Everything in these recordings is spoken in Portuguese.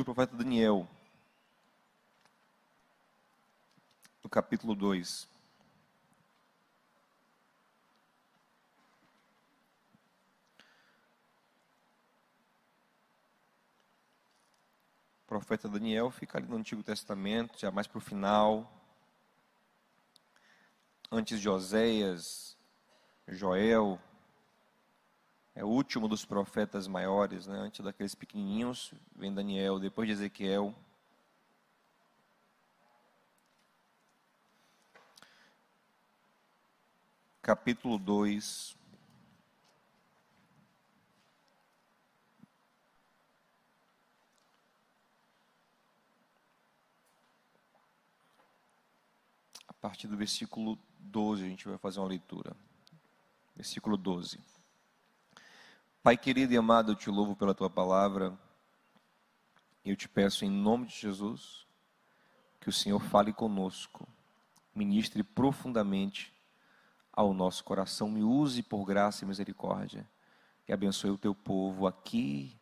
do profeta Daniel, no capítulo 2. O profeta Daniel fica ali no Antigo Testamento, já mais para o final. Antes de Oséias, Joel, é o último dos profetas maiores, né? antes daqueles pequenininhos, vem Daniel, depois de Ezequiel. Capítulo 2. A partir do versículo 12, a gente vai fazer uma leitura. Versículo 12. Pai querido e amado, eu te louvo pela tua palavra. Eu te peço em nome de Jesus que o Senhor fale conosco, ministre profundamente ao nosso coração, me use por graça e misericórdia e abençoe o teu povo aqui,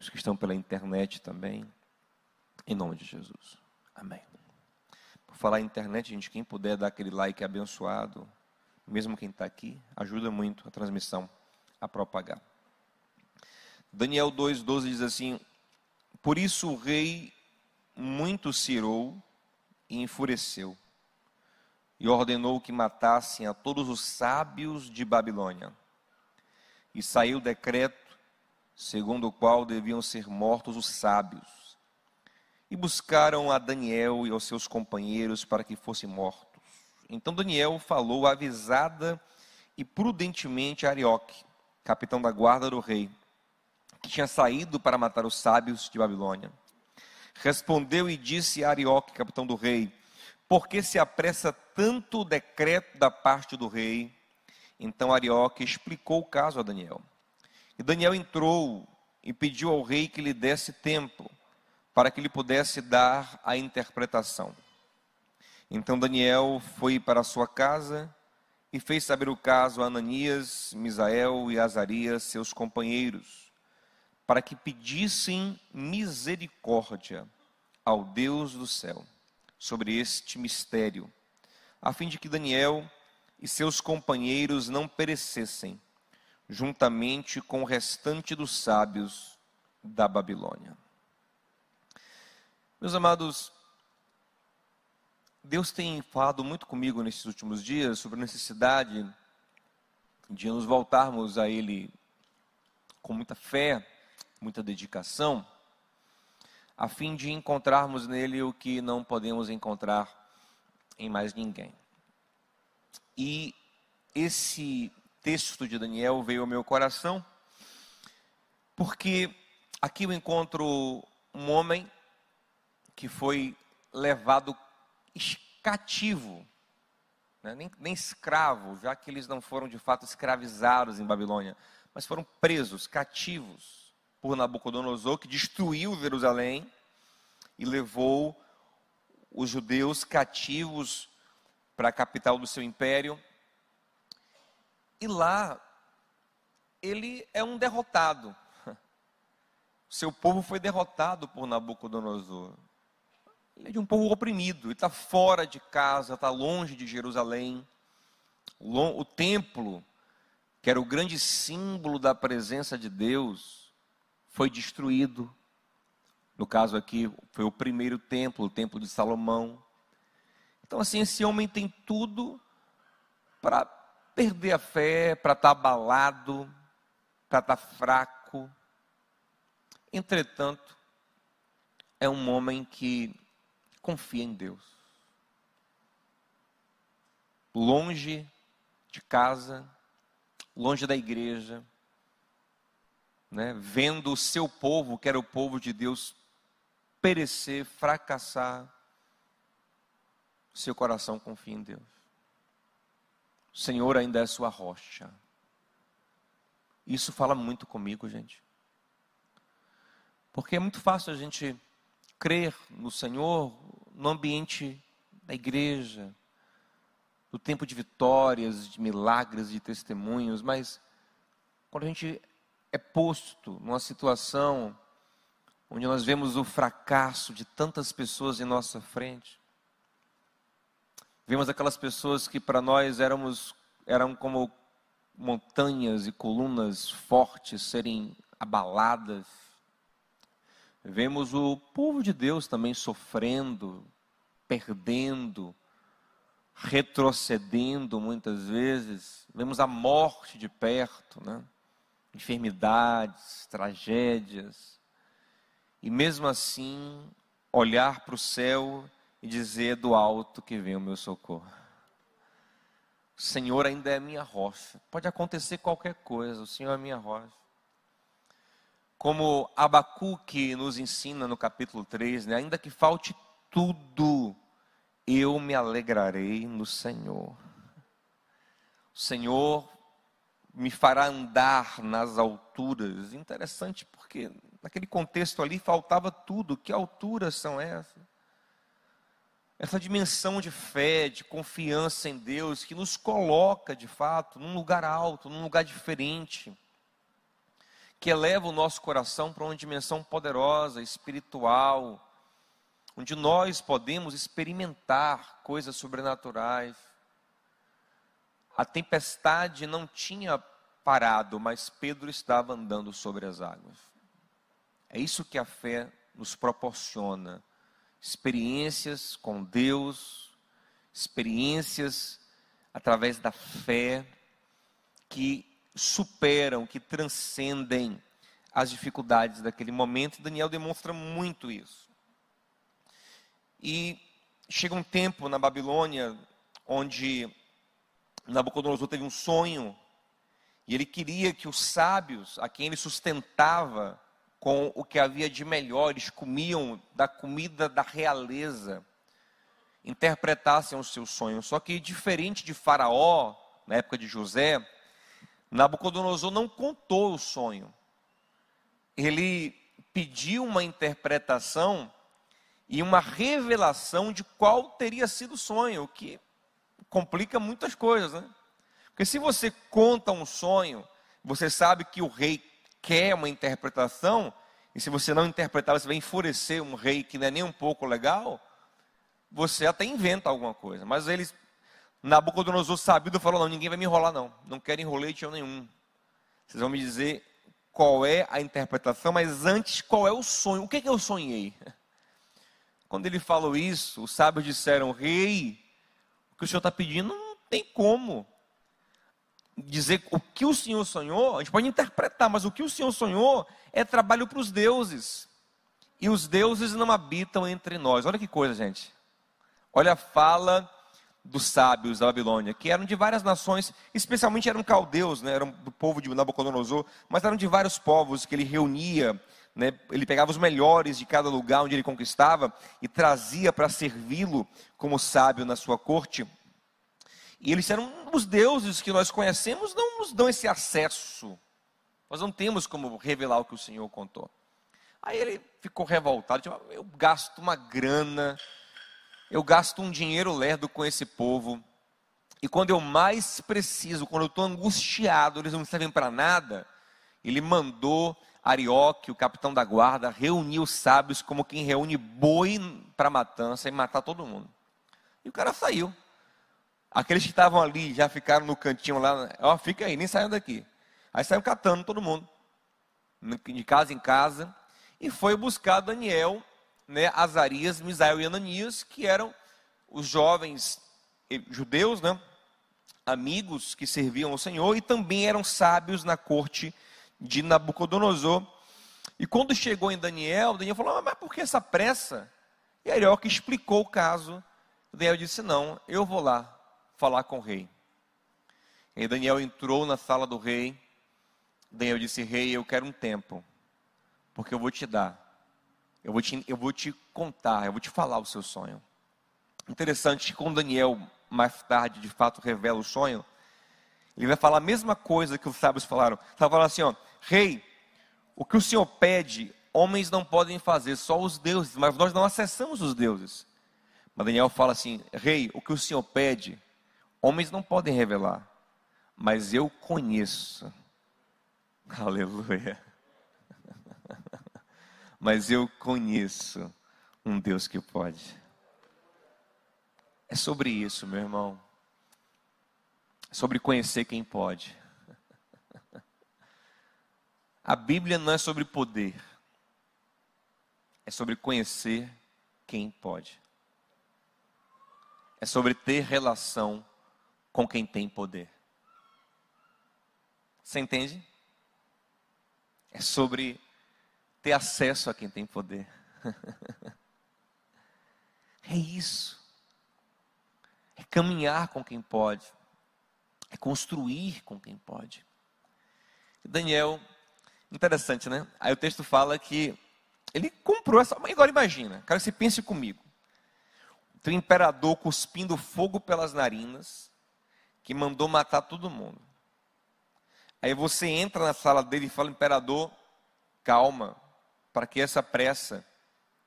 os que estão pela internet também, em nome de Jesus. Amém. Por falar em internet, gente, quem puder dar aquele like abençoado, mesmo quem está aqui, ajuda muito a transmissão a propagar. Daniel 2,12 diz assim: Por isso o rei muito se irou e enfureceu, e ordenou que matassem a todos os sábios de Babilônia. E saiu o decreto segundo o qual deviam ser mortos os sábios. E buscaram a Daniel e aos seus companheiros para que fossem mortos. Então Daniel falou avisada e prudentemente a Arioque, capitão da guarda do rei que tinha saído para matar os sábios de Babilônia. Respondeu e disse a Arioque, capitão do rei: Por que se apressa tanto o decreto da parte do rei? Então Arioque explicou o caso a Daniel. E Daniel entrou e pediu ao rei que lhe desse tempo para que lhe pudesse dar a interpretação. Então Daniel foi para sua casa e fez saber o caso a Ananias, Misael e Azarias, seus companheiros para que pedissem misericórdia ao Deus do céu sobre este mistério, a fim de que Daniel e seus companheiros não perecessem, juntamente com o restante dos sábios da Babilônia. Meus amados, Deus tem falado muito comigo nesses últimos dias sobre a necessidade de nos voltarmos a Ele com muita fé, muita dedicação, a fim de encontrarmos nele o que não podemos encontrar em mais ninguém. E esse texto de Daniel veio ao meu coração, porque aqui eu encontro um homem que foi levado cativo, né? nem, nem escravo, já que eles não foram de fato escravizados em Babilônia, mas foram presos, cativos por Nabucodonosor, que destruiu Jerusalém e levou os judeus cativos para a capital do seu império. E lá, ele é um derrotado. Seu povo foi derrotado por Nabucodonosor. Ele é de um povo oprimido, ele está fora de casa, está longe de Jerusalém. O templo, que era o grande símbolo da presença de Deus, foi destruído. No caso aqui, foi o primeiro templo, o templo de Salomão. Então, assim, esse homem tem tudo para perder a fé, para estar tá abalado, para estar tá fraco. Entretanto, é um homem que confia em Deus. Longe de casa, longe da igreja, né, vendo o seu povo, que era o povo de Deus, perecer, fracassar, seu coração confia em Deus. O Senhor ainda é sua rocha. Isso fala muito comigo, gente. Porque é muito fácil a gente crer no Senhor no ambiente da igreja, no tempo de vitórias, de milagres, de testemunhos, mas quando a gente é posto numa situação onde nós vemos o fracasso de tantas pessoas em nossa frente. Vemos aquelas pessoas que para nós éramos, eram como montanhas e colunas fortes serem abaladas. Vemos o povo de Deus também sofrendo, perdendo, retrocedendo muitas vezes. Vemos a morte de perto, né? Enfermidades, tragédias. E mesmo assim, olhar para o céu e dizer do alto que vem o meu socorro. O Senhor ainda é minha rocha. Pode acontecer qualquer coisa, o Senhor é minha rocha. Como Abacuque nos ensina no capítulo 3, né? ainda que falte tudo, eu me alegrarei no Senhor. O Senhor me fará andar nas alturas. Interessante, porque naquele contexto ali faltava tudo. Que alturas são essas? Essa dimensão de fé, de confiança em Deus, que nos coloca, de fato, num lugar alto, num lugar diferente, que eleva o nosso coração para uma dimensão poderosa, espiritual, onde nós podemos experimentar coisas sobrenaturais. A tempestade não tinha parado, mas Pedro estava andando sobre as águas. É isso que a fé nos proporciona: experiências com Deus, experiências através da fé que superam, que transcendem as dificuldades daquele momento. E Daniel demonstra muito isso. E chega um tempo na Babilônia onde Nabucodonosor teve um sonho e ele queria que os sábios, a quem ele sustentava com o que havia de melhor, eles comiam da comida da realeza, interpretassem os seus sonhos. Só que diferente de Faraó, na época de José, Nabucodonosor não contou o sonho. Ele pediu uma interpretação e uma revelação de qual teria sido o sonho, o que complica muitas coisas, né? Porque se você conta um sonho, você sabe que o rei quer uma interpretação, e se você não interpretar, você vai enfurecer um rei que não é nem um pouco legal, você até inventa alguma coisa. Mas eles, Nabucodonosor sabido, falou: não, ninguém vai me enrolar, não. Não quero enrolete nenhum. Vocês vão me dizer qual é a interpretação, mas antes, qual é o sonho? O que, é que eu sonhei? Quando ele falou isso, os sábios disseram: Rei, que o senhor está pedindo não tem como dizer o que o Senhor sonhou. A gente pode interpretar, mas o que o Senhor sonhou é trabalho para os deuses. E os deuses não habitam entre nós. Olha que coisa, gente. Olha a fala dos sábios da Babilônia, que eram de várias nações, especialmente eram caldeus, né, eram do povo de Nabucodonosor, mas eram de vários povos que ele reunia né, ele pegava os melhores de cada lugar onde ele conquistava e trazia para servi-lo como sábio na sua corte. E eles eram os deuses que nós conhecemos, não nos dão esse acesso. Nós não temos como revelar o que o Senhor contou. Aí ele ficou revoltado, tipo, eu gasto uma grana, eu gasto um dinheiro lerdo com esse povo, e quando eu mais preciso, quando eu estou angustiado, eles não servem para nada, ele mandou Arioque, o capitão da guarda, reuniu os sábios como quem reúne boi para matança e matar todo mundo. E o cara saiu. Aqueles que estavam ali já ficaram no cantinho lá, ó, fica aí, nem saiam daqui. Aí saiu catando todo mundo, de casa em casa, e foi buscar Daniel, né, Azarias, Misael e Ananias, que eram os jovens judeus, né, amigos que serviam ao Senhor e também eram sábios na corte de Nabucodonosor. E quando chegou em Daniel, Daniel falou: ah, Mas por que essa pressa? E Arioque explicou o caso. Daniel disse: Não, eu vou lá falar com o rei. E Daniel entrou na sala do rei. Daniel disse: Rei, eu quero um tempo, porque eu vou te dar. Eu vou te, eu vou te contar, eu vou te falar o seu sonho. Interessante que quando Daniel, mais tarde, de fato, revela o sonho, ele vai falar a mesma coisa que os sábios falaram. Estava falando assim, ó, Rei, o que o Senhor pede, homens não podem fazer, só os deuses, mas nós não acessamos os deuses. Mas Daniel fala assim: Rei, o que o Senhor pede, homens não podem revelar, mas eu conheço. Aleluia. mas eu conheço um Deus que pode. É sobre isso, meu irmão. É sobre conhecer quem pode. A Bíblia não é sobre poder, é sobre conhecer quem pode. É sobre ter relação com quem tem poder. Você entende? É sobre ter acesso a quem tem poder. é isso. É caminhar com quem pode. É construir com quem pode. Daniel, interessante, né? Aí o texto fala que ele comprou essa. Agora imagina, que você pense comigo. Tem um imperador cuspindo fogo pelas narinas, que mandou matar todo mundo. Aí você entra na sala dele e fala: Imperador, calma, para que essa pressa?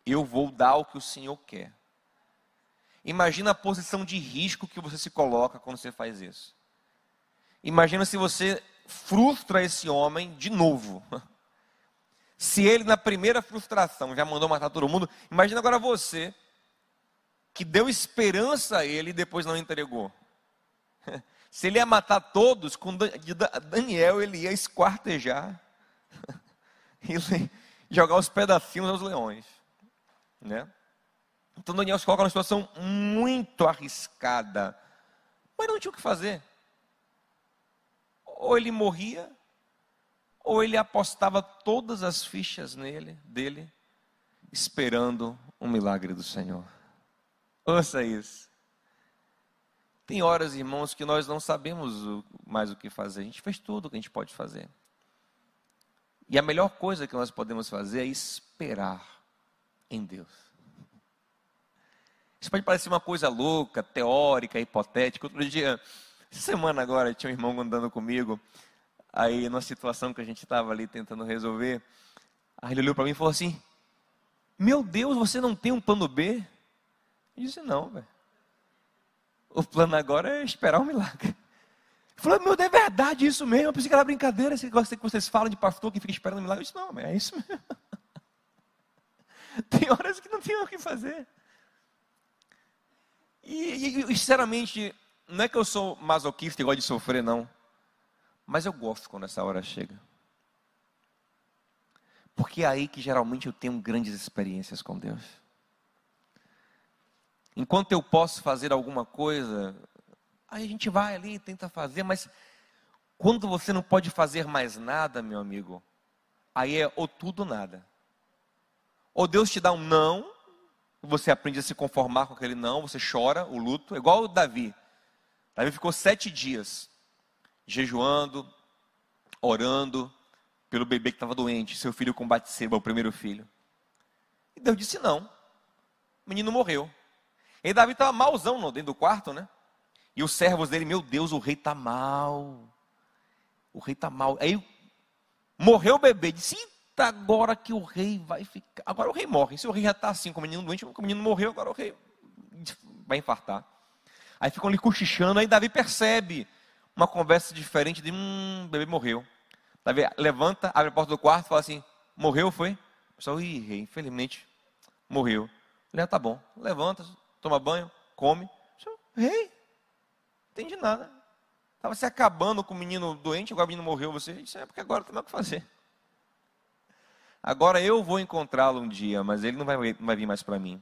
Eu vou dar o que o Senhor quer. Imagina a posição de risco que você se coloca quando você faz isso. Imagina se você frustra esse homem de novo. Se ele, na primeira frustração, já mandou matar todo mundo, imagina agora você, que deu esperança a ele e depois não entregou. Se ele ia matar todos, com Daniel ele ia esquartejar e jogar os pedacinhos aos leões. Né? Então Daniel se coloca numa situação muito arriscada, mas não tinha o que fazer. Ou ele morria, ou ele apostava todas as fichas nele, dele, esperando um milagre do Senhor. Ouça isso. Tem horas, irmãos, que nós não sabemos mais o que fazer. A gente fez tudo o que a gente pode fazer. E a melhor coisa que nós podemos fazer é esperar em Deus. Isso pode parecer uma coisa louca, teórica, hipotética. Outro dia, essa semana agora, tinha um irmão andando comigo, aí numa situação que a gente estava ali tentando resolver, aí ele olhou para mim e falou assim: Meu Deus, você não tem um plano B? Eu disse: Não, velho. O plano agora é esperar um milagre. Ele falou, meu, é verdade isso mesmo. Eu pensei que era brincadeira. Esse negócio que vocês falam de pastor que fica esperando um milagre. Eu disse, não, é isso mesmo. Tem horas que não tem o que fazer. E, e, sinceramente, não é que eu sou masoquista e gosto de sofrer, não. Mas eu gosto quando essa hora chega. Porque é aí que geralmente eu tenho grandes experiências com Deus. Enquanto eu posso fazer alguma coisa, aí a gente vai ali e tenta fazer, mas quando você não pode fazer mais nada, meu amigo, aí é ou tudo ou nada. Ou Deus te dá um não, você aprende a se conformar com aquele não, você chora o luto, igual o Davi. Davi ficou sete dias jejuando, orando pelo bebê que estava doente, seu filho com Batseba, o primeiro filho. E Deus disse não. O menino morreu. E Davi estava malzão dentro do quarto, né? E os servos dele, meu Deus, o rei está mal. O rei está mal. Aí morreu o bebê. Disse, eita, agora que o rei vai ficar. Agora o rei morre. Se o rei já está assim, com o menino doente, o menino morreu, agora o rei vai infartar. Aí ficam ali cochichando. Aí Davi percebe uma conversa diferente de, hum, o bebê morreu. Davi levanta, abre a porta do quarto fala assim: morreu, foi? O pessoal, ih, infelizmente, morreu. Ele, ah, tá bom. Levanta, toma banho, come. Rei, não entendi nada. Estava se acabando com o menino doente, agora o menino morreu. Você disse, é porque agora tem mais o que fazer. Agora eu vou encontrá-lo um dia, mas ele não vai, não vai vir mais para mim.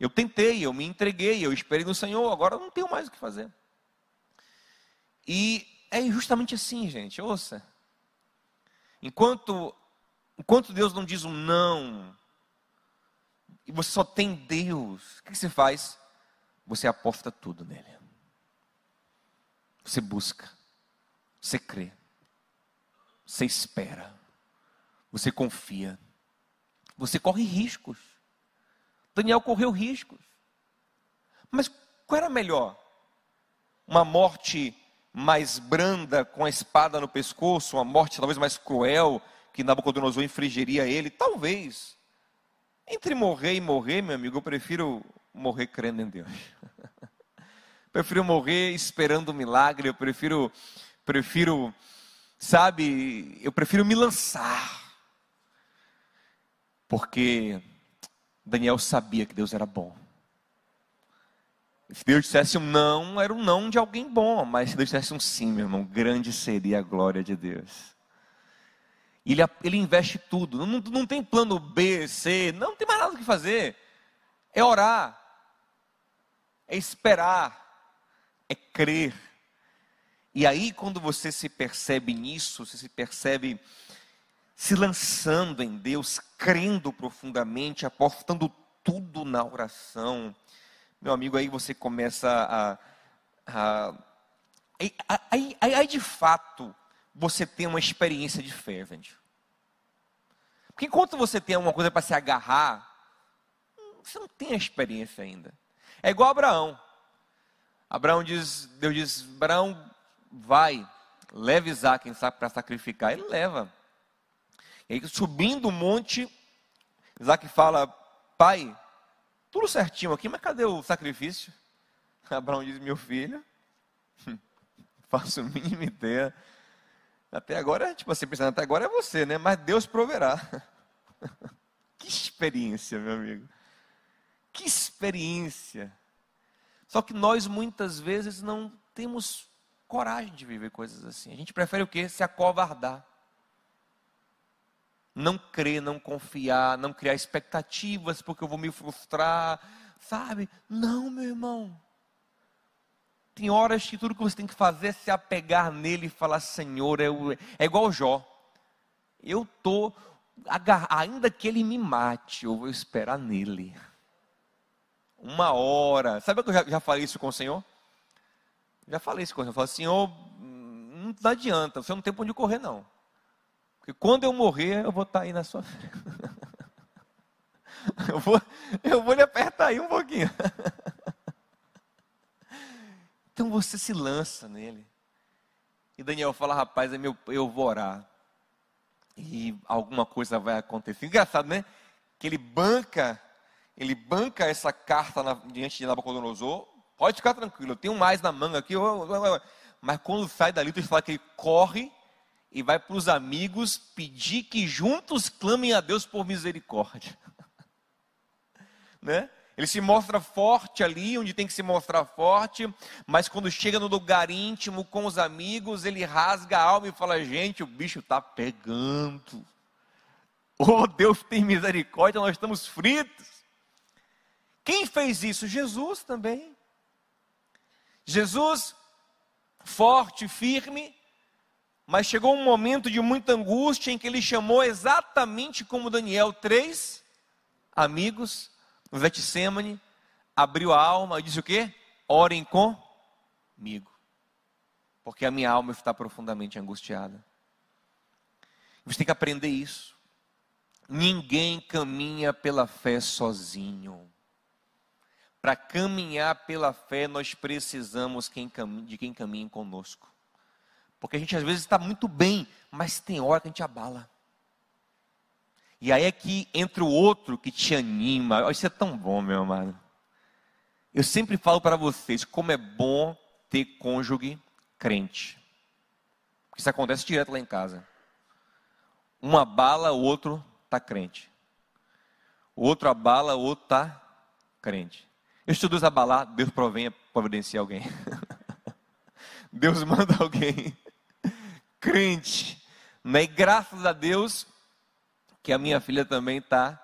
Eu tentei, eu me entreguei, eu esperei no Senhor, agora não tenho mais o que fazer. E é justamente assim, gente, ouça. Enquanto, enquanto Deus não diz um não, e você só tem Deus, o que você faz? Você aposta tudo nele. Você busca, você crê, você espera, você confia, você corre riscos. Daniel correu riscos. Mas qual era melhor? Uma morte mais branda, com a espada no pescoço, uma morte talvez mais cruel, que Nabucodonosor infligiria a ele? Talvez. Entre morrer e morrer, meu amigo, eu prefiro morrer crendo em Deus. prefiro morrer esperando um milagre, eu prefiro, prefiro, sabe, eu prefiro me lançar. Porque Daniel sabia que Deus era bom. Se Deus dissesse um não, era um não de alguém bom, mas se Deus dissesse um sim, meu irmão, grande seria a glória de Deus. Ele, ele investe tudo, não, não tem plano B, C, não tem mais nada o que fazer. É orar, é esperar, é crer. E aí, quando você se percebe nisso, você se percebe se lançando em Deus, crendo profundamente, apostando tudo na oração, meu amigo, aí você começa a. a aí, aí, aí, de fato você tem uma experiência de fé, gente. Porque enquanto você tem alguma coisa para se agarrar, você não tem a experiência ainda. É igual Abraão. Abraão diz, Deus diz, Abraão, vai, leve Isaac para sacrificar. Ele leva. E subindo o monte, Isaac fala, pai, tudo certinho aqui, mas cadê o sacrifício? Abraão diz: Meu filho, faço a mínima ideia. Até agora, tipo assim, pensando, até agora é você, né? Mas Deus proverá. que experiência, meu amigo. Que experiência. Só que nós muitas vezes não temos coragem de viver coisas assim. A gente prefere o quê? Se acovardar não crer, não confiar, não criar expectativas porque eu vou me frustrar, sabe? Não, meu irmão. Tem horas que tudo que você tem que fazer é se apegar nele e falar: Senhor, eu... é igual Jó. Eu estou, ainda que ele me mate, eu vou esperar nele. Uma hora. Sabe que eu já, já falei isso com o Senhor? Já falei isso com o Senhor. Eu falei, Senhor, hum, não adianta, você não tem para onde correr, não. Porque quando eu morrer, eu vou estar aí na sua frente. Eu vou, eu vou lhe apertar aí um pouquinho. Então você se lança nele. E Daniel fala, rapaz, é eu vou orar. E alguma coisa vai acontecer. Engraçado, né? Que ele banca, ele banca essa carta na, diante de Nabucodonosor. Pode ficar tranquilo, eu tenho mais na manga aqui. Mas quando sai dali, tu fala que ele corre e vai para os amigos pedir que juntos clamem a Deus por misericórdia. né? Ele se mostra forte ali, onde tem que se mostrar forte, mas quando chega no lugar íntimo com os amigos, ele rasga a alma e fala: Gente, o bicho está pegando. Oh, Deus tem misericórdia, nós estamos fritos. Quem fez isso? Jesus também. Jesus, forte, firme, mas chegou um momento de muita angústia em que ele chamou exatamente como Daniel três amigos no Getsemane, abriu a alma e disse o quê? Orem comigo, porque a minha alma está profundamente angustiada. Você tem que aprender isso. Ninguém caminha pela fé sozinho. Para caminhar pela fé, nós precisamos de quem caminhe conosco. Porque a gente às vezes está muito bem, mas tem hora que a gente abala. E aí é que entra o outro que te anima. Isso é tão bom, meu amado. Eu sempre falo para vocês como é bom ter cônjuge crente. Porque isso acontece direto lá em casa. Uma abala, o outro está crente. O outro abala, o outro está crente. Eu estou Deus abalar, Deus provém, providenciar alguém. Deus manda alguém crente. Né? E graças a Deus que a minha filha também está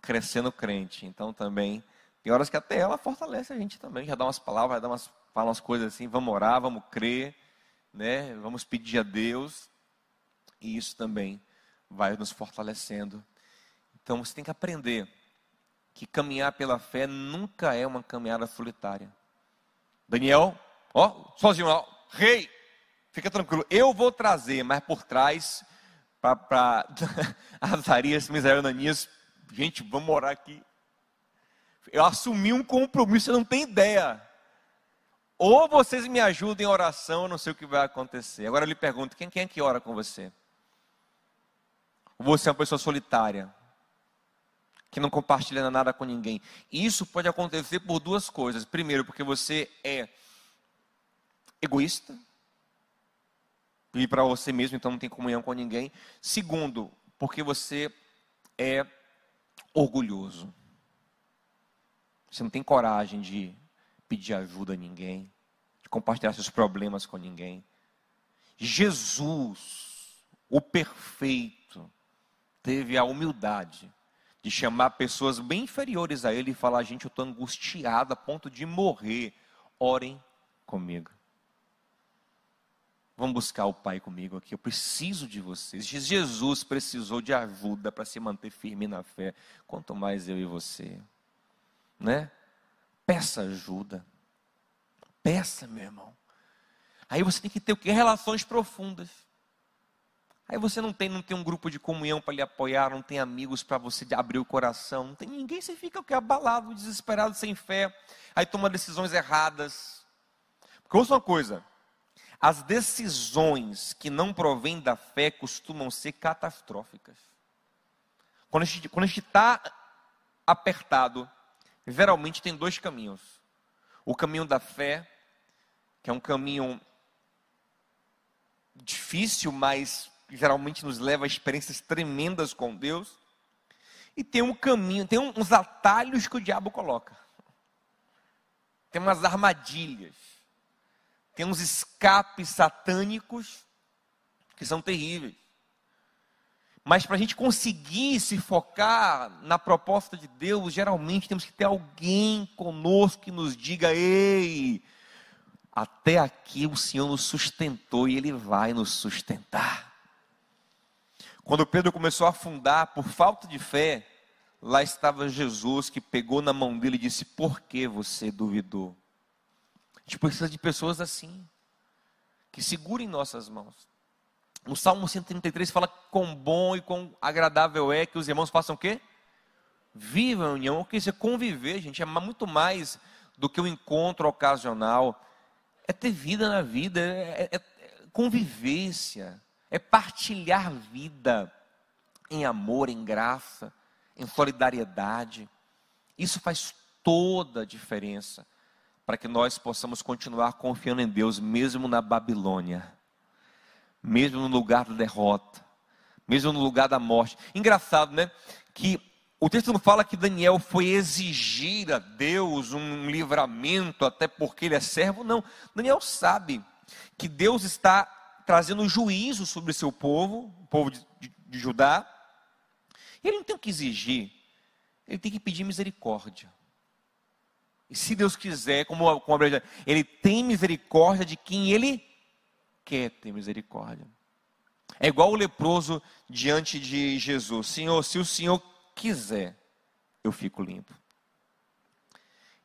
crescendo crente. Então também tem horas que até ela fortalece a gente também, já dá umas palavras, dá umas, fala umas coisas assim, vamos orar, vamos crer, né? Vamos pedir a Deus. E isso também vai nos fortalecendo. Então você tem que aprender que caminhar pela fé nunca é uma caminhada solitária. Daniel, ó, sozinho lá, rei, Fica tranquilo, eu vou trazer, mas por trás, para Azarias, Misael Ananias, gente, vamos orar aqui. Eu assumi um compromisso, você não tem ideia. Ou vocês me ajudem em oração, eu não sei o que vai acontecer. Agora eu lhe pergunto, quem, quem é que ora com você? Ou você é uma pessoa solitária, que não compartilha nada com ninguém. Isso pode acontecer por duas coisas. Primeiro, porque você é egoísta, e para você mesmo, então não tem comunhão com ninguém. Segundo, porque você é orgulhoso. Você não tem coragem de pedir ajuda a ninguém, de compartilhar seus problemas com ninguém. Jesus, o perfeito, teve a humildade de chamar pessoas bem inferiores a ele e falar: gente, eu estou angustiado a ponto de morrer, orem comigo. Vamos buscar o Pai comigo aqui. Eu preciso de vocês. Jesus precisou de ajuda para se manter firme na fé. Quanto mais eu e você, né? Peça ajuda. Peça, meu irmão. Aí você tem que ter o que? Relações profundas. Aí você não tem, não tem um grupo de comunhão para lhe apoiar, não tem amigos para você abrir o coração, não tem ninguém, você fica o que? Abalado, desesperado, sem fé, aí toma decisões erradas. Porque ouça uma coisa, as decisões que não provêm da fé costumam ser catastróficas. Quando a gente está apertado, geralmente tem dois caminhos. O caminho da fé, que é um caminho difícil, mas geralmente nos leva a experiências tremendas com Deus. E tem um caminho, tem uns atalhos que o diabo coloca. Tem umas armadilhas. Tem uns escapes satânicos que são terríveis. Mas para a gente conseguir se focar na proposta de Deus, geralmente temos que ter alguém conosco que nos diga: ei, até aqui o Senhor nos sustentou e Ele vai nos sustentar. Quando Pedro começou a afundar por falta de fé, lá estava Jesus que pegou na mão dele e disse: Por que você duvidou? A gente precisa de pessoas assim, que segurem nossas mãos. No Salmo 133 fala quão bom e quão agradável é que os irmãos façam o quê? Vivam em união, que isso é conviver, gente, é muito mais do que um encontro ocasional. É ter vida na vida, é, é, é convivência é partilhar vida em amor, em graça, em solidariedade. Isso faz toda a diferença para que nós possamos continuar confiando em Deus, mesmo na Babilônia, mesmo no lugar da derrota, mesmo no lugar da morte. Engraçado, né? Que o texto não fala que Daniel foi exigir a Deus um livramento, até porque ele é servo, não. Daniel sabe que Deus está trazendo juízo sobre seu povo, o povo de, de, de Judá. E ele não tem o que exigir, ele tem que pedir misericórdia. E se Deus quiser, como, como a ele tem misericórdia de quem ele quer ter misericórdia. É igual o leproso diante de Jesus: Senhor, se o Senhor quiser, eu fico limpo.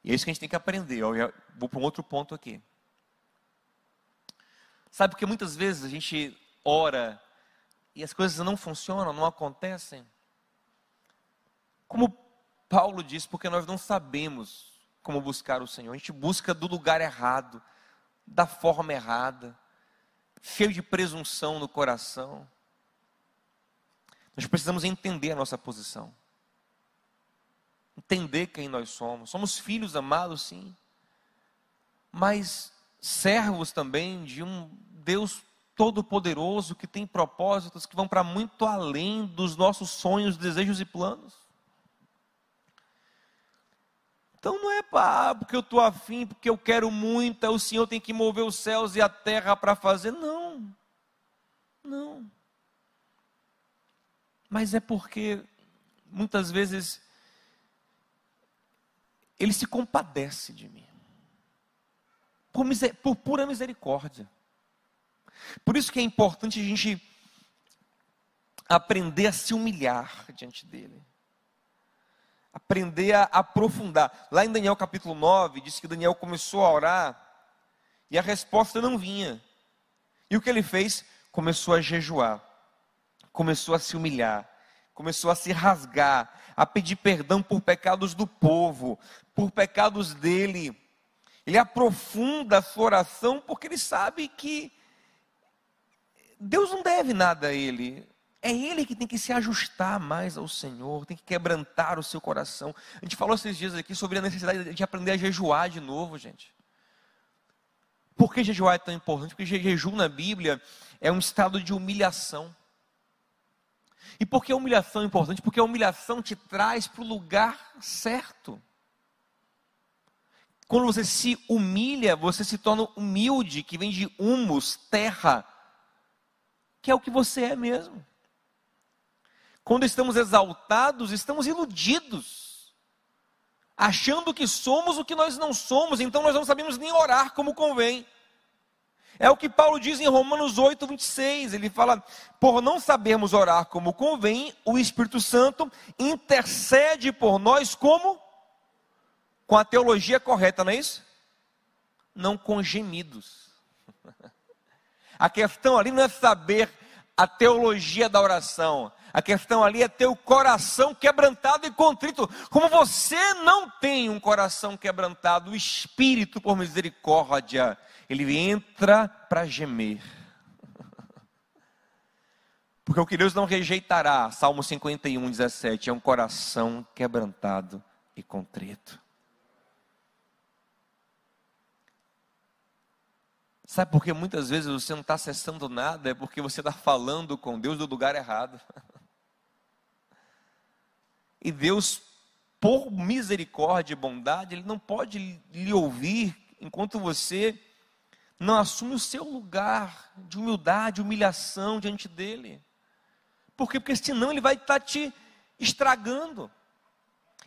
E é isso que a gente tem que aprender. Eu vou para um outro ponto aqui. Sabe, porque muitas vezes a gente ora e as coisas não funcionam, não acontecem. Como Paulo diz, porque nós não sabemos como buscar o Senhor. A gente busca do lugar errado, da forma errada, cheio de presunção no coração. Nós precisamos entender a nossa posição. Entender quem nós somos. Somos filhos amados, sim. Mas servos também de um Deus Todo-Poderoso que tem propósitos que vão para muito além dos nossos sonhos, desejos e planos. Então não é para porque eu estou afim, porque eu quero muito, o Senhor tem que mover os céus e a terra para fazer. Não. Não. Mas é porque muitas vezes Ele se compadece de mim por, por pura misericórdia. Por isso que é importante a gente aprender a se humilhar diante dele. Aprender a aprofundar. Lá em Daniel capítulo 9, diz que Daniel começou a orar e a resposta não vinha. E o que ele fez? Começou a jejuar, começou a se humilhar, começou a se rasgar, a pedir perdão por pecados do povo, por pecados dele ele aprofunda a sua oração porque ele sabe que Deus não deve nada a ele. É ele que tem que se ajustar mais ao Senhor, tem que quebrantar o seu coração. A gente falou esses dias aqui sobre a necessidade de aprender a jejuar de novo, gente. Por que jejuar é tão importante? Porque jejum na Bíblia é um estado de humilhação. E por que a humilhação é importante? Porque a humilhação te traz para o lugar certo. Quando você se humilha, você se torna humilde, que vem de humus, terra, que é o que você é mesmo. Quando estamos exaltados, estamos iludidos, achando que somos o que nós não somos, então nós não sabemos nem orar como convém. É o que Paulo diz em Romanos 8, 26. Ele fala: Por não sabermos orar como convém, o Espírito Santo intercede por nós como? Com a teologia correta, não é isso? Não com gemidos. A questão ali não é saber a teologia da oração. A questão ali é ter o coração quebrantado e contrito. Como você não tem um coração quebrantado, o Espírito, por misericórdia, ele entra para gemer. Porque o que Deus não rejeitará, Salmo 51, 17, é um coração quebrantado e contrito. Sabe por que muitas vezes você não está acessando nada? É porque você está falando com Deus do lugar errado. E Deus, por misericórdia e bondade, Ele não pode lhe ouvir enquanto você não assume o seu lugar de humildade, humilhação diante dele. Por quê? Porque senão ele vai estar tá te estragando.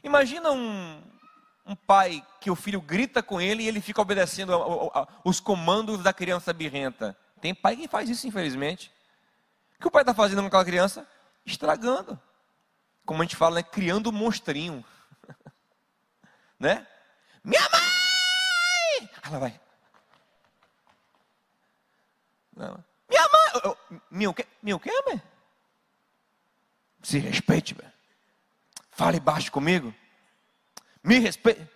Imagina um, um pai que o filho grita com ele e ele fica obedecendo a, a, a, os comandos da criança birrenta. Tem pai que faz isso, infelizmente. O que o pai está fazendo com aquela criança? Estragando. Como a gente fala, né? criando um monstrinho. né? Minha mãe! Ela vai. Não. Minha mãe. Meu que? Meu que, mãe? Se respeite, velho. Fale baixo comigo. Me respeite.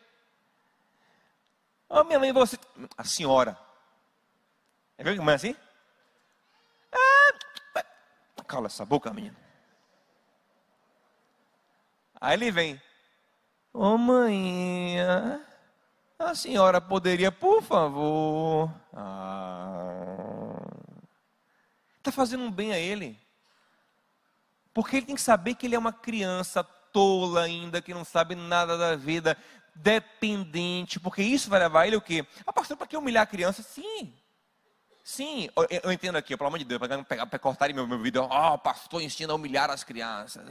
Oh, minha mãe, você. A senhora. É vendo como é assim? Ah, cala essa boca, menina. Aí ele vem. Ô oh, mãe, a senhora poderia, por favor. Ah. Está fazendo um bem a ele. Porque ele tem que saber que ele é uma criança tola ainda, que não sabe nada da vida, dependente, porque isso vai levar ele o quê? Ah, pastor, para que humilhar a criança? Sim. Sim, eu, eu entendo aqui, pelo amor de Deus, para cortarem meu, meu vídeo, ó, oh, pastor ensina a humilhar as crianças.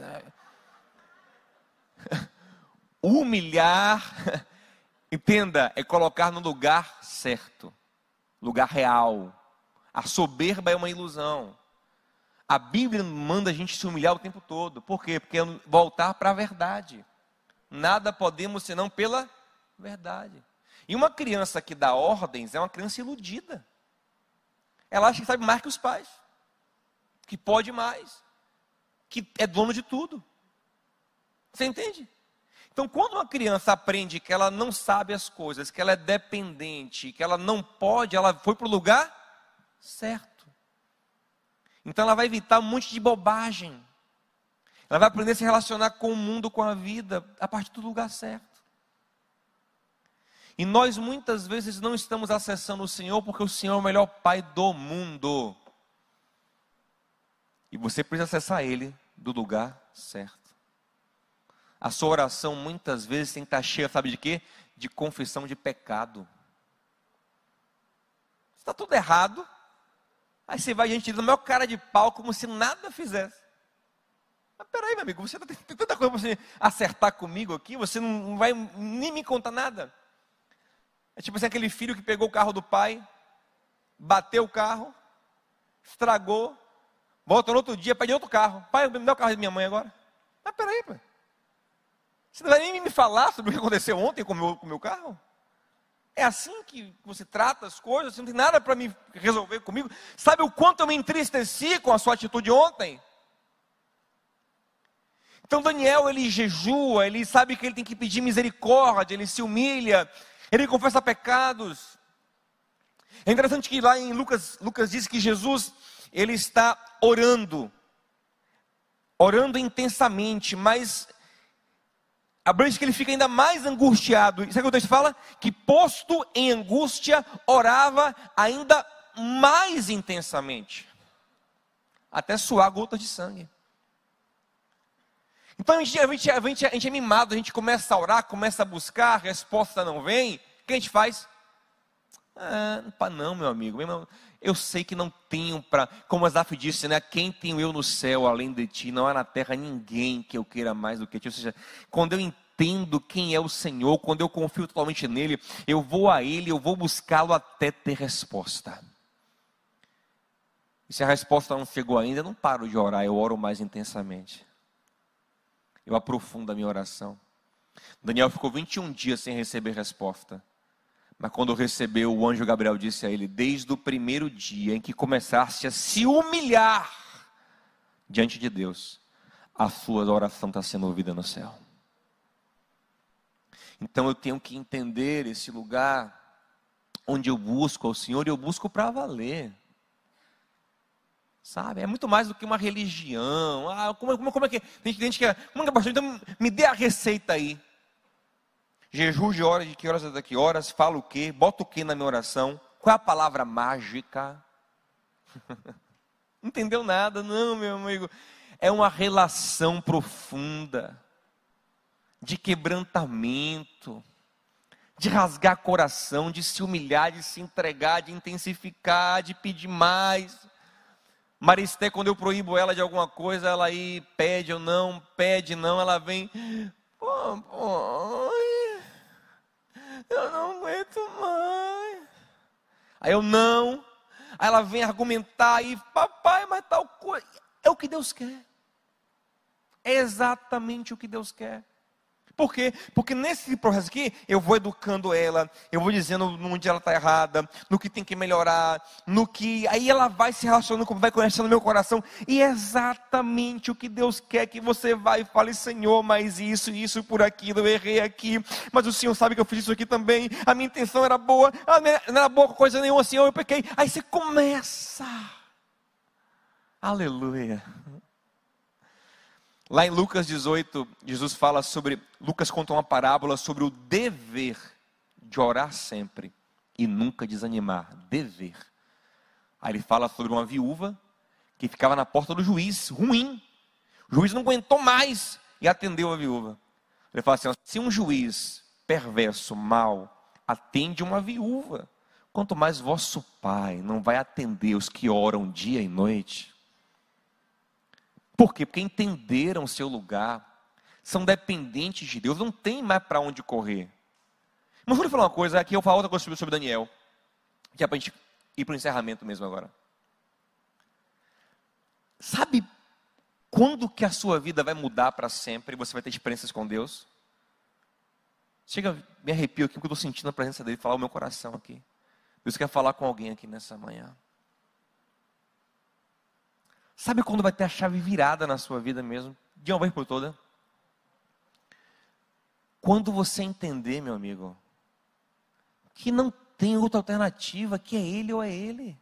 Humilhar, entenda, é colocar no lugar certo, lugar real. A soberba é uma ilusão. A Bíblia manda a gente se humilhar o tempo todo. Por quê? Porque é voltar para a verdade. Nada podemos senão pela verdade. E uma criança que dá ordens é uma criança iludida. Ela acha que sabe mais que os pais, que pode mais, que é dono de tudo. Você entende? Então, quando uma criança aprende que ela não sabe as coisas, que ela é dependente, que ela não pode, ela foi para o lugar certo. Então ela vai evitar um monte de bobagem. Ela vai aprender a se relacionar com o mundo, com a vida, a partir do lugar certo. E nós muitas vezes não estamos acessando o Senhor porque o Senhor é o melhor Pai do mundo. E você precisa acessar Ele do lugar certo. A sua oração muitas vezes tem que estar cheia, sabe de quê? De confissão de pecado. Está tudo errado, Aí você vai diante do meu cara de pau como se nada fizesse. Mas peraí, meu amigo, você tá, tem tanta coisa para você acertar comigo aqui, você não vai nem me contar nada. É tipo assim, aquele filho que pegou o carro do pai, bateu o carro, estragou, volta no outro dia, pede outro carro. Pai, me dá o carro da minha mãe agora. Mas peraí, pai. Você não vai nem me falar sobre o que aconteceu ontem com o meu, com meu carro? É assim que você trata as coisas? Você não tem nada para me resolver comigo? Sabe o quanto eu me entristeci com a sua atitude ontem? Então Daniel, ele jejua, ele sabe que ele tem que pedir misericórdia, ele se humilha, ele confessa pecados. É interessante que lá em Lucas, Lucas diz que Jesus, ele está orando, orando intensamente, mas a Bíblia diz que ele fica ainda mais angustiado. Sabe o que o texto fala? Que posto em angústia, orava ainda mais intensamente. Até suar gotas de sangue. Então a gente, a, gente, a, gente, a gente é mimado, a gente começa a orar, começa a buscar, a resposta não vem. O que a gente faz? Ah, não, meu amigo, eu sei que não tenho para, como Asaf disse, né? Quem tenho eu no céu além de ti? Não há na terra ninguém que eu queira mais do que ti. Ou seja, quando eu entendo quem é o Senhor, quando eu confio totalmente nele, eu vou a ele, eu vou buscá-lo até ter resposta. E se a resposta não chegou ainda, eu não paro de orar, eu oro mais intensamente. Eu aprofundo a minha oração. Daniel ficou 21 dias sem receber resposta. Mas quando recebeu, o anjo Gabriel disse a ele: Desde o primeiro dia em que começaste a se humilhar diante de Deus, a sua oração está sendo ouvida no céu. Então eu tenho que entender esse lugar onde eu busco ao Senhor e eu busco para valer. Sabe? É muito mais do que uma religião. Ah, como, como, como é que. Tem gente que. Como é que pastor? Então me dê a receita aí. Jejum de horas, de que horas até que horas? Fala o quê? Bota o quê na minha oração? Qual é a palavra mágica? Entendeu nada? Não, meu amigo. É uma relação profunda, de quebrantamento, de rasgar coração, de se humilhar, de se entregar, de intensificar, de pedir mais. Maristé, quando eu proíbo ela de alguma coisa, ela aí pede ou não, pede não, ela vem. Pô, pô, eu não aguento mais. Aí eu não. Aí ela vem argumentar aí, papai, mas tal coisa. É o que Deus quer. É exatamente o que Deus quer. Por quê? Porque nesse processo aqui, eu vou educando ela, eu vou dizendo onde ela está errada, no que tem que melhorar, no que. Aí ela vai se relacionando, vai conhecendo meu coração, e é exatamente o que Deus quer que você vá e fale: Senhor, mas isso, isso por aquilo, eu errei aqui, mas o Senhor sabe que eu fiz isso aqui também, a minha intenção era boa, não era boa coisa nenhuma, Senhor, eu pequei. Aí você começa. Aleluia. Lá em Lucas 18, Jesus fala sobre, Lucas conta uma parábola sobre o dever de orar sempre e nunca desanimar. Dever. Aí ele fala sobre uma viúva que ficava na porta do juiz, ruim. O juiz não aguentou mais e atendeu a viúva. Ele fala assim: se um juiz perverso, mau, atende uma viúva, quanto mais vosso pai não vai atender os que oram dia e noite. Por quê? Porque entenderam o seu lugar, são dependentes de Deus, não tem mais para onde correr. Mas vou falar uma coisa, aqui eu falo outra coisa sobre Daniel, que é para a gente ir para o encerramento mesmo agora. Sabe quando que a sua vida vai mudar para sempre e você vai ter experiências com Deus? Chega, me arrepio aqui porque eu estou sentindo a presença dele falar o meu coração aqui. Deus quer falar com alguém aqui nessa manhã. Sabe quando vai ter a chave virada na sua vida mesmo? De uma vez por toda? Quando você entender, meu amigo, que não tem outra alternativa, que é ele ou é ele.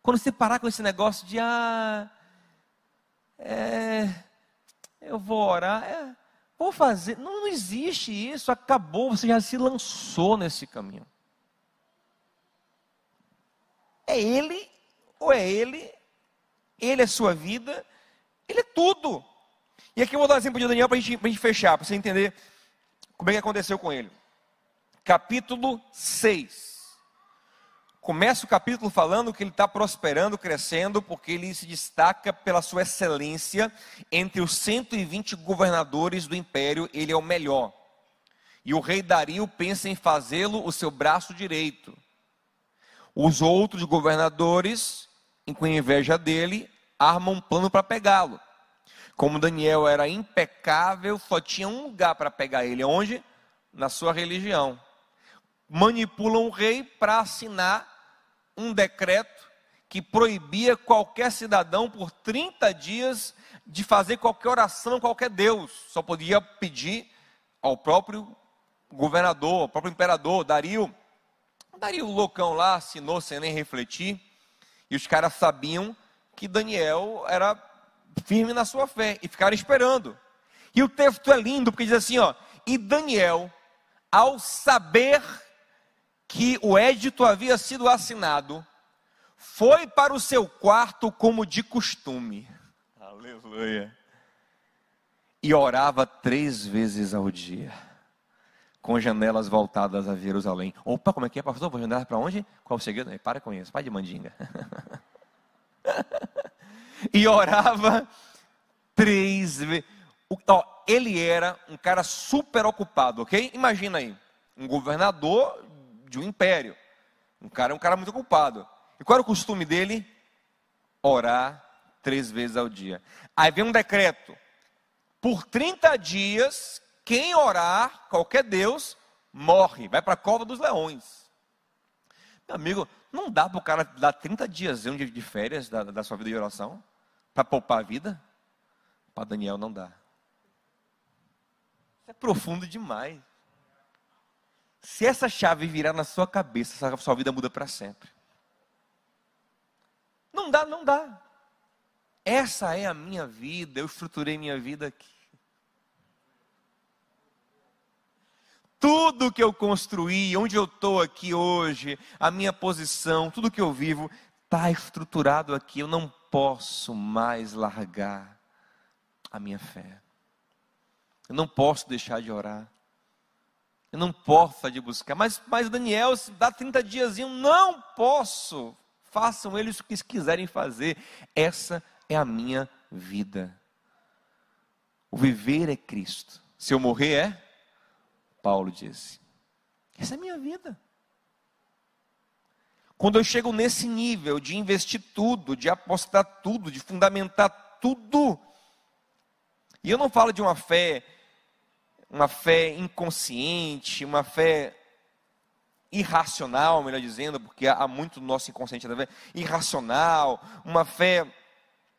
Quando você parar com esse negócio de, ah, é, eu vou orar, é, vou fazer. Não, não existe isso, acabou, você já se lançou nesse caminho. É ele ou é Ele, Ele é sua vida, Ele é tudo. E aqui eu vou dar um exemplo de Daniel para a gente fechar, para você entender como é que aconteceu com ele. Capítulo 6. Começa o capítulo falando que ele está prosperando, crescendo, porque ele se destaca pela sua excelência. Entre os 120 governadores do império, ele é o melhor. E o rei Dario pensa em fazê-lo o seu braço direito. Os outros governadores com inveja dele, arma um plano para pegá-lo. Como Daniel era impecável, só tinha um lugar para pegar ele, onde? Na sua religião. Manipulam o rei para assinar um decreto que proibia qualquer cidadão por 30 dias de fazer qualquer oração a qualquer Deus. Só podia pedir ao próprio governador, ao próprio imperador, Dario. Dario, loucão lá, assinou sem nem refletir. E os caras sabiam que Daniel era firme na sua fé e ficaram esperando. E o texto é lindo porque diz assim, ó: "E Daniel, ao saber que o édito havia sido assinado, foi para o seu quarto como de costume." Aleluia. E orava três vezes ao dia, com janelas voltadas a Jerusalém. Opa, como é que é, pastor? Vou janelas para onde? Qual o segredo? Para com isso, pai de mandinga. e orava três vezes. Ele era um cara super ocupado, ok? Imagina aí, um governador de um império. Um cara, um cara muito ocupado. E qual era o costume dele? Orar três vezes ao dia. Aí vem um decreto. Por 30 dias, quem orar, qualquer Deus, morre, vai para a cova dos leões. Meu amigo, não dá para o cara dar 30 dias de, férias da, da sua vida de oração? Para poupar a vida? Para Daniel não dá. Isso é profundo demais. Se essa chave virar na sua cabeça, a sua vida muda para sempre. Não dá, não dá. Essa é a minha vida, eu estruturei minha vida aqui. Tudo que eu construí, onde eu estou aqui hoje, a minha posição, tudo que eu vivo, está estruturado aqui. Eu não posso mais largar a minha fé. Eu não posso deixar de orar. Eu não posso de buscar. Mas, mas Daniel, se dá 30 dias, eu não posso. Façam eles o que quiserem fazer. Essa é a minha vida. O viver é Cristo. Se eu morrer é, Paulo disse. Essa é a minha vida. Quando eu chego nesse nível de investir tudo, de apostar tudo, de fundamentar tudo, e eu não falo de uma fé uma fé inconsciente, uma fé irracional, melhor dizendo, porque há muito do nosso inconsciente também, irracional, uma fé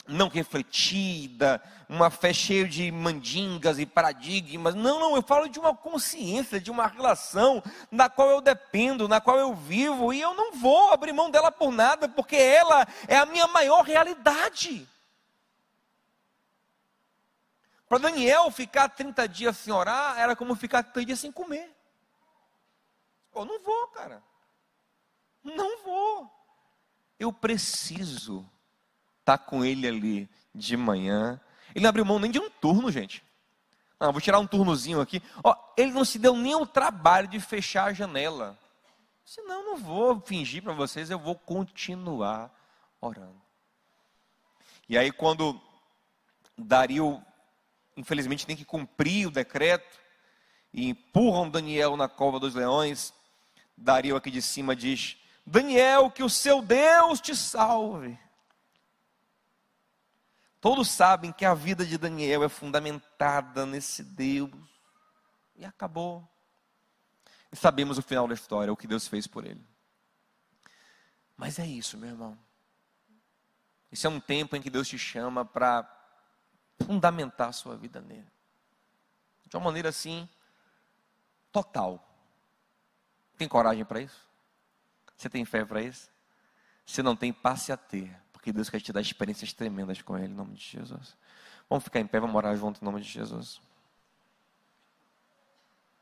não refletida, uma fé cheia de mandingas e paradigmas. Não, não, eu falo de uma consciência, de uma relação na qual eu dependo, na qual eu vivo, e eu não vou abrir mão dela por nada, porque ela é a minha maior realidade. Para Daniel ficar 30 dias sem orar era como ficar 30 dias sem comer. Pô, não vou, cara. Não vou. Eu preciso tá com ele ali de manhã. Ele não abriu mão nem de um turno, gente. Não, vou tirar um turnozinho aqui. Ó, ele não se deu nem o trabalho de fechar a janela. Senão, não vou fingir para vocês, eu vou continuar orando. E aí, quando Dario infelizmente tem que cumprir o decreto, e empurram Daniel na cova dos leões. Dario aqui de cima diz: Daniel, que o seu Deus te salve. Todos sabem que a vida de Daniel é fundamentada nesse Deus. E acabou. E sabemos o final da história, o que Deus fez por ele. Mas é isso, meu irmão. Esse é um tempo em que Deus te chama para fundamentar a sua vida nele. De uma maneira assim, total. Tem coragem para isso? Você tem fé para isso? Se não tem, passe a ter, porque Deus quer te dar experiências tremendas com Ele, em nome de Jesus. Vamos ficar em pé, vamos orar junto em nome de Jesus.